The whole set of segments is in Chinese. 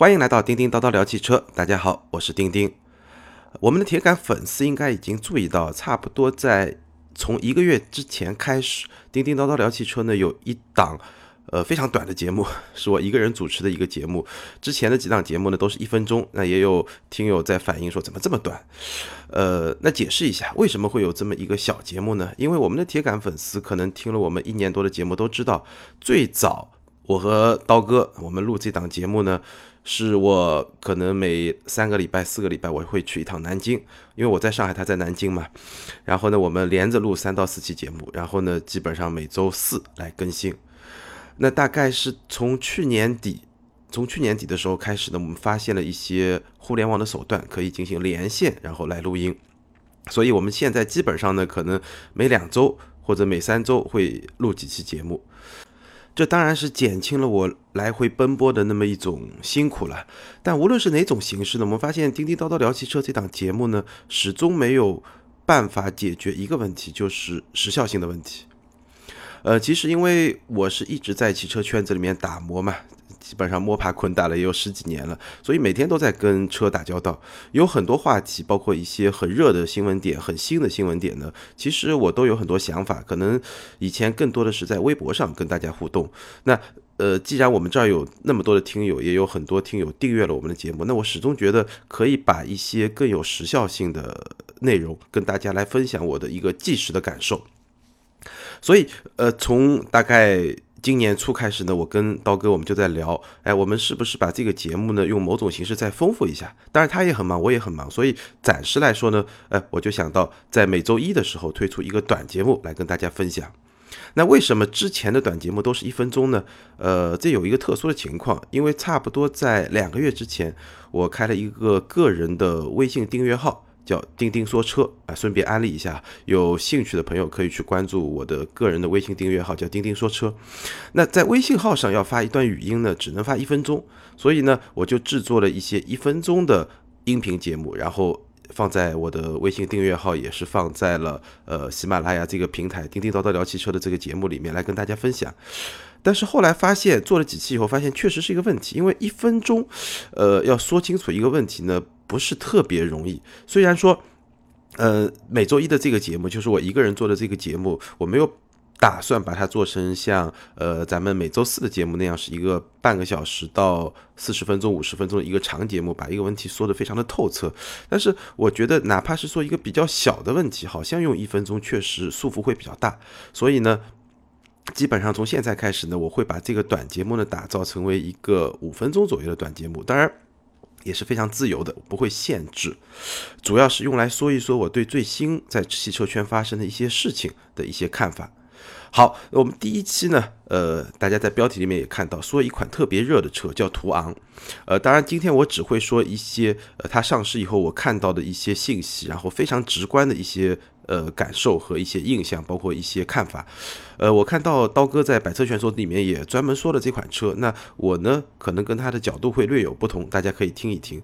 欢迎来到叮叮叨叨聊汽车，大家好，我是叮叮。我们的铁杆粉丝应该已经注意到，差不多在从一个月之前开始，叮叮叨叨聊汽车呢有一档呃非常短的节目，是我一个人主持的一个节目。之前的几档节目呢都是一分钟，那也有听友在反映说怎么这么短？呃，那解释一下为什么会有这么一个小节目呢？因为我们的铁杆粉丝可能听了我们一年多的节目都知道，最早我和刀哥我们录这档节目呢。是我可能每三个礼拜、四个礼拜我会去一趟南京，因为我在上海，他在南京嘛。然后呢，我们连着录三到四期节目，然后呢，基本上每周四来更新。那大概是从去年底，从去年底的时候开始呢，我们发现了一些互联网的手段可以进行连线，然后来录音。所以我们现在基本上呢，可能每两周或者每三周会录几期节目。这当然是减轻了我来回奔波的那么一种辛苦了，但无论是哪种形式呢，我们发现《叮叮叨叨聊汽车》这档节目呢，始终没有办法解决一个问题，就是时效性的问题。呃，其实因为我是一直在汽车圈子里面打磨嘛。基本上摸爬滚打了也有十几年了，所以每天都在跟车打交道，有很多话题，包括一些很热的新闻点、很新的新闻点呢。其实我都有很多想法，可能以前更多的是在微博上跟大家互动。那呃，既然我们这儿有那么多的听友，也有很多听友订阅了我们的节目，那我始终觉得可以把一些更有时效性的内容跟大家来分享我的一个即时的感受。所以呃，从大概。今年初开始呢，我跟刀哥我们就在聊，哎，我们是不是把这个节目呢用某种形式再丰富一下？当然他也很忙，我也很忙，所以暂时来说呢，哎，我就想到在每周一的时候推出一个短节目来跟大家分享。那为什么之前的短节目都是一分钟呢？呃，这有一个特殊的情况，因为差不多在两个月之前，我开了一个个人的微信订阅号。叫钉钉说车啊，顺便安利一下，有兴趣的朋友可以去关注我的个人的微信订阅号，叫钉钉说车。那在微信号上要发一段语音呢，只能发一分钟，所以呢，我就制作了一些一分钟的音频节目，然后放在我的微信订阅号，也是放在了呃喜马拉雅这个平台，叮叮叨叨聊汽车的这个节目里面来跟大家分享。但是后来发现做了几期以后，发现确实是一个问题，因为一分钟，呃，要说清楚一个问题呢。不是特别容易。虽然说，呃，每周一的这个节目就是我一个人做的这个节目，我没有打算把它做成像呃咱们每周四的节目那样是一个半个小时到四十分钟、五十分钟的一个长节目，把一个问题说的非常的透彻。但是我觉得，哪怕是说一个比较小的问题，好像用一分钟确实束缚会比较大。所以呢，基本上从现在开始呢，我会把这个短节目呢打造成为一个五分钟左右的短节目。当然。也是非常自由的，不会限制，主要是用来说一说我对最新在汽车圈发生的一些事情的一些看法。好，我们第一期呢，呃，大家在标题里面也看到，说一款特别热的车叫途昂，呃，当然今天我只会说一些，呃，它上市以后我看到的一些信息，然后非常直观的一些。呃，感受和一些印象，包括一些看法。呃，我看到刀哥在百车全说里面也专门说了这款车。那我呢，可能跟他的角度会略有不同，大家可以听一听。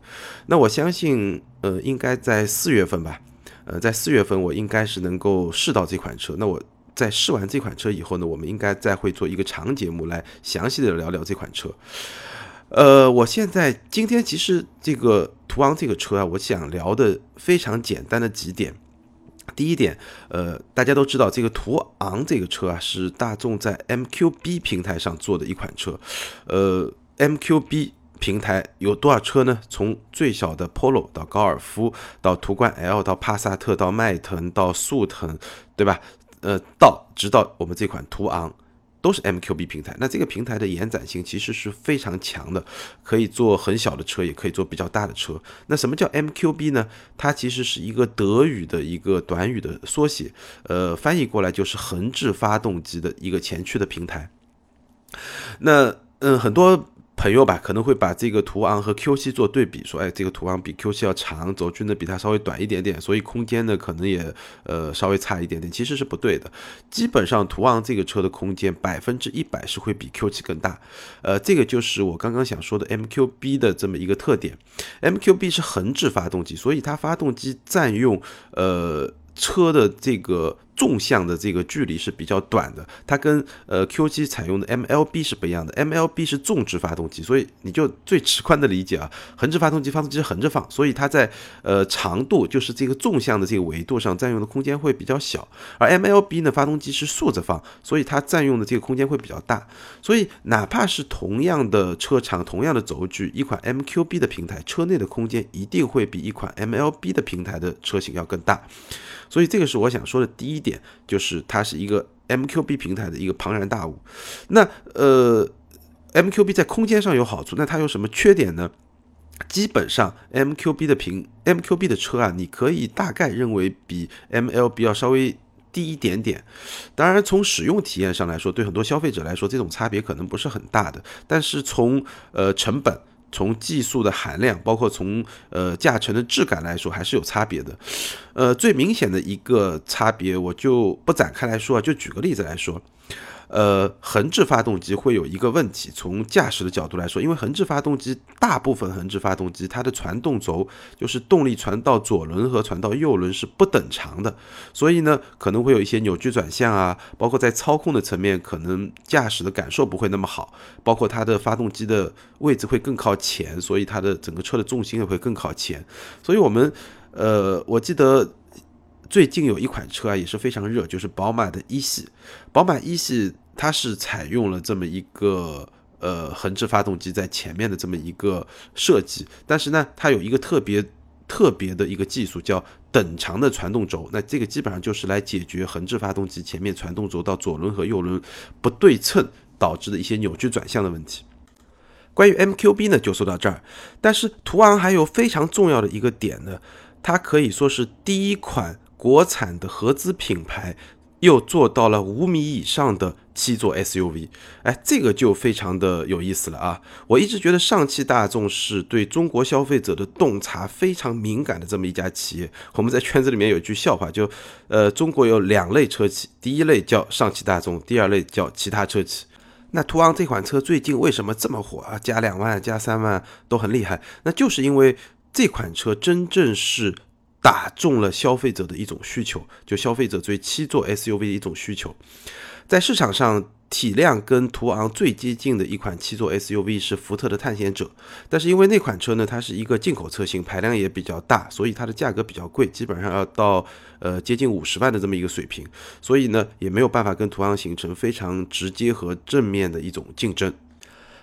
那我相信，呃，应该在四月份吧。呃，在四月份我应该是能够试到这款车。那我在试完这款车以后呢，我们应该再会做一个长节目来详细的聊聊这款车。呃，我现在今天其实这个途昂这个车啊，我想聊的非常简单的几点。第一点，呃，大家都知道这个途昂这个车啊，是大众在 MQB 平台上做的一款车。呃，MQB 平台有多少车呢？从最小的 Polo 到高尔夫，到途观 L，到帕萨特，到迈腾，到速腾，对吧？呃，到直到我们这款途昂。都是 MQB 平台，那这个平台的延展性其实是非常强的，可以做很小的车，也可以做比较大的车。那什么叫 MQB 呢？它其实是一个德语的一个短语的缩写，呃，翻译过来就是横置发动机的一个前驱的平台。那嗯，很多。朋友吧，可能会把这个途昂和 Q7 做对比，说，哎，这个途昂比 Q7 要长，轴距呢比它稍微短一点点，所以空间呢可能也呃稍微差一点点。其实是不对的，基本上途昂这个车的空间百分之一百是会比 Q7 更大。呃，这个就是我刚刚想说的 MQB 的这么一个特点。MQB 是横置发动机，所以它发动机占用呃车的这个纵向的这个距离是比较短的，它跟呃 Q7 采用的 MLB 是不一样的，MLB 是纵置发动机，所以你就最直观的理解啊，横置发动机发动机是横着放，所以它在呃长度就是这个纵向的这个维度上占用的空间会比较小，而 MLB 呢发动机是竖着放，所以它占用的这个空间会比较大，所以哪怕是同样的车长、同样的轴距，一款 MQB 的平台车内的空间一定会比一款 MLB 的平台的车型要更大。所以这个是我想说的第一点，就是它是一个 MQB 平台的一个庞然大物。那呃，MQB 在空间上有好处，那它有什么缺点呢？基本上 MQB 的平 MQB 的车啊，你可以大概认为比 MLB 要稍微低一点点。当然，从使用体验上来说，对很多消费者来说，这种差别可能不是很大的。但是从呃成本。从技术的含量，包括从呃驾乘的质感来说，还是有差别的。呃，最明显的一个差别，我就不展开来说，就举个例子来说。呃，横置发动机会有一个问题，从驾驶的角度来说，因为横置发动机大部分横置发动机它的传动轴就是动力传到左轮和传到右轮是不等长的，所以呢可能会有一些扭矩转向啊，包括在操控的层面，可能驾驶的感受不会那么好，包括它的发动机的位置会更靠前，所以它的整个车的重心也会更靠前，所以我们呃，我记得。最近有一款车啊，也是非常热，就是宝马的一系。宝马一系它是采用了这么一个呃横置发动机在前面的这么一个设计，但是呢，它有一个特别特别的一个技术，叫等长的传动轴。那这个基本上就是来解决横置发动机前面传动轴到左轮和右轮不对称导致的一些扭矩转向的问题。关于 MQB 呢，就说到这儿。但是途昂还有非常重要的一个点呢，它可以说是第一款。国产的合资品牌又做到了五米以上的七座 SUV，哎，这个就非常的有意思了啊！我一直觉得上汽大众是对中国消费者的洞察非常敏感的这么一家企业。我们在圈子里面有一句笑话，就呃，中国有两类车企，第一类叫上汽大众，第二类叫其他车企。那途昂这款车最近为什么这么火啊？加两万、加三万都很厉害，那就是因为这款车真正是。打中了消费者的一种需求，就消费者对七座 SUV 的一种需求。在市场上，体量跟途昂最接近的一款七座 SUV 是福特的探险者，但是因为那款车呢，它是一个进口车型，排量也比较大，所以它的价格比较贵，基本上要到呃接近五十万的这么一个水平，所以呢，也没有办法跟途昂形成非常直接和正面的一种竞争。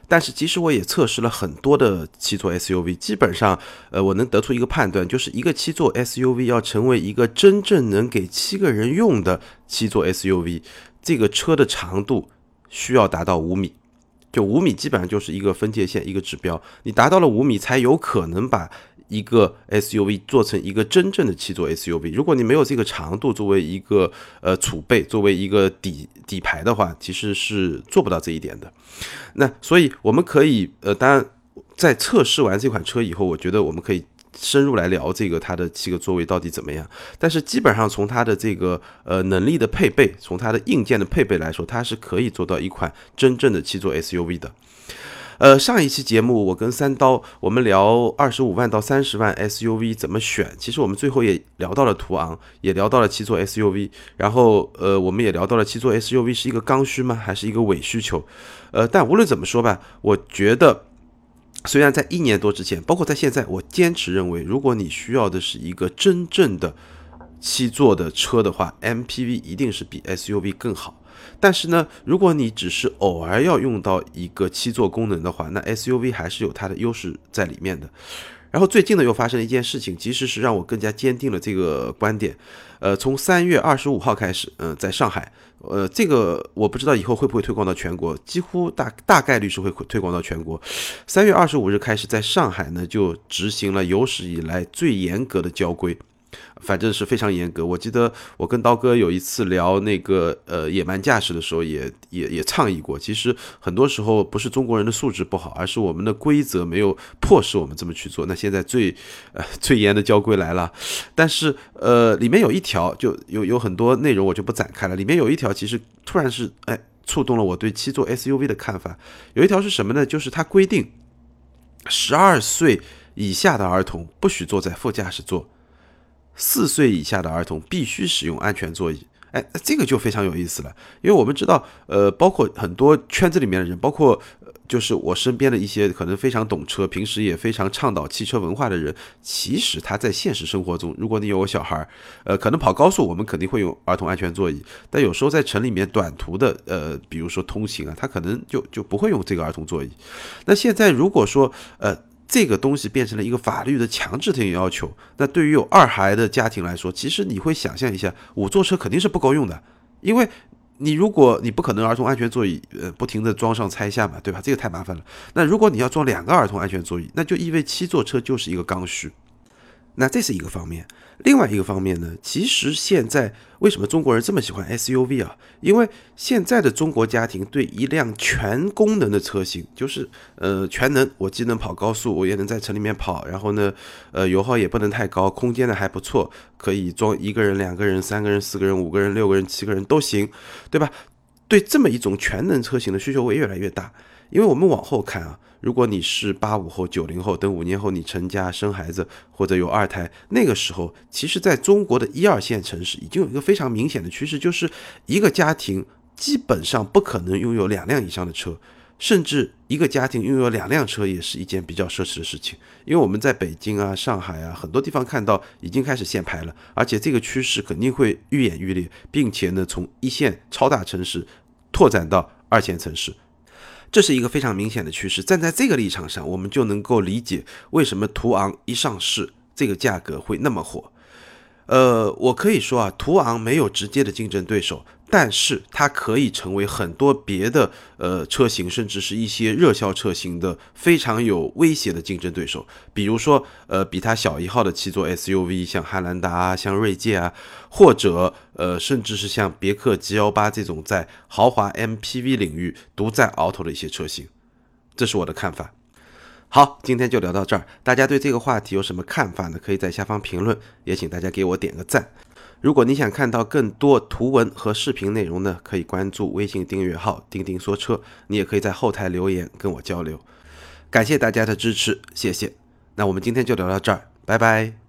但是，其实我也测试了很多的七座 SUV，基本上，呃，我能得出一个判断，就是一个七座 SUV 要成为一个真正能给七个人用的七座 SUV，这个车的长度需要达到五米，就五米基本上就是一个分界线，一个指标，你达到了五米才有可能把。一个 SUV 做成一个真正的七座 SUV，如果你没有这个长度作为一个呃储备，作为一个底底盘的话，其实是做不到这一点的。那所以我们可以呃，当然在测试完这款车以后，我觉得我们可以深入来聊这个它的七个座位到底怎么样。但是基本上从它的这个呃能力的配备，从它的硬件的配备来说，它是可以做到一款真正的七座 SUV 的。呃，上一期节目我跟三刀我们聊二十五万到三十万 SUV 怎么选，其实我们最后也聊到了途昂，也聊到了七座 SUV，然后呃，我们也聊到了七座 SUV 是一个刚需吗，还是一个伪需求？呃，但无论怎么说吧，我觉得虽然在一年多之前，包括在现在，我坚持认为，如果你需要的是一个真正的七座的车的话，MPV 一定是比 SUV 更好。但是呢，如果你只是偶尔要用到一个七座功能的话，那 SUV 还是有它的优势在里面的。然后最近呢，又发生了一件事情，其实是让我更加坚定了这个观点。呃，从三月二十五号开始，嗯，在上海，呃，这个我不知道以后会不会推广到全国，几乎大大概率是会推广到全国。三月二十五日开始，在上海呢，就执行了有史以来最严格的交规。反正是非常严格。我记得我跟刀哥有一次聊那个呃野蛮驾驶的时候，也也也倡议过。其实很多时候不是中国人的素质不好，而是我们的规则没有迫使我们这么去做。那现在最呃最严的交规来了，但是呃里面有一条就有有很多内容我就不展开了。里面有一条其实突然是哎触动了我对七座 SUV 的看法。有一条是什么呢？就是它规定十二岁以下的儿童不许坐在副驾驶座。四岁以下的儿童必须使用安全座椅。哎，这个就非常有意思了，因为我们知道，呃，包括很多圈子里面的人，包括就是我身边的一些可能非常懂车，平时也非常倡导汽车文化的人，其实他在现实生活中，如果你有个小孩儿，呃，可能跑高速我们肯定会用儿童安全座椅，但有时候在城里面短途的，呃，比如说通行啊，他可能就就不会用这个儿童座椅。那现在如果说，呃，这个东西变成了一个法律的强制性要求，那对于有二孩的家庭来说，其实你会想象一下，五座车肯定是不够用的，因为你如果你不可能儿童安全座椅，呃，不停的装上拆下嘛，对吧？这个太麻烦了。那如果你要装两个儿童安全座椅，那就意味七座车就是一个刚需。那这是一个方面，另外一个方面呢，其实现在为什么中国人这么喜欢 SUV 啊？因为现在的中国家庭对一辆全功能的车型，就是呃全能，我既能跑高速，我也能在城里面跑，然后呢，呃油耗也不能太高，空间呢还不错，可以装一个人、两个人、三个人、四个人、五个人、六个人、七个人都行，对吧？对这么一种全能车型的需求会越来越大，因为我们往后看啊。如果你是八五后、九零后，等五年后你成家生孩子或者有二胎，那个时候，其实在中国的一二线城市已经有一个非常明显的趋势，就是一个家庭基本上不可能拥有两辆以上的车，甚至一个家庭拥有两辆车也是一件比较奢侈的事情。因为我们在北京啊、上海啊很多地方看到已经开始限牌了，而且这个趋势肯定会愈演愈烈，并且呢，从一线超大城市拓展到二线城市。这是一个非常明显的趋势，站在这个立场上，我们就能够理解为什么途昂一上市，这个价格会那么火。呃，我可以说啊，途昂没有直接的竞争对手。但是它可以成为很多别的呃车型，甚至是一些热销车型的非常有威胁的竞争对手。比如说，呃，比它小一号的七座 SUV，像汉兰达啊，像锐界啊，或者呃，甚至是像别克 G 幺八这种在豪华 MPV 领域独占鳌头的一些车型。这是我的看法。好，今天就聊到这儿。大家对这个话题有什么看法呢？可以在下方评论，也请大家给我点个赞。如果你想看到更多图文和视频内容呢，可以关注微信订阅号“钉钉说车”，你也可以在后台留言跟我交流。感谢大家的支持，谢谢。那我们今天就聊到这儿，拜拜。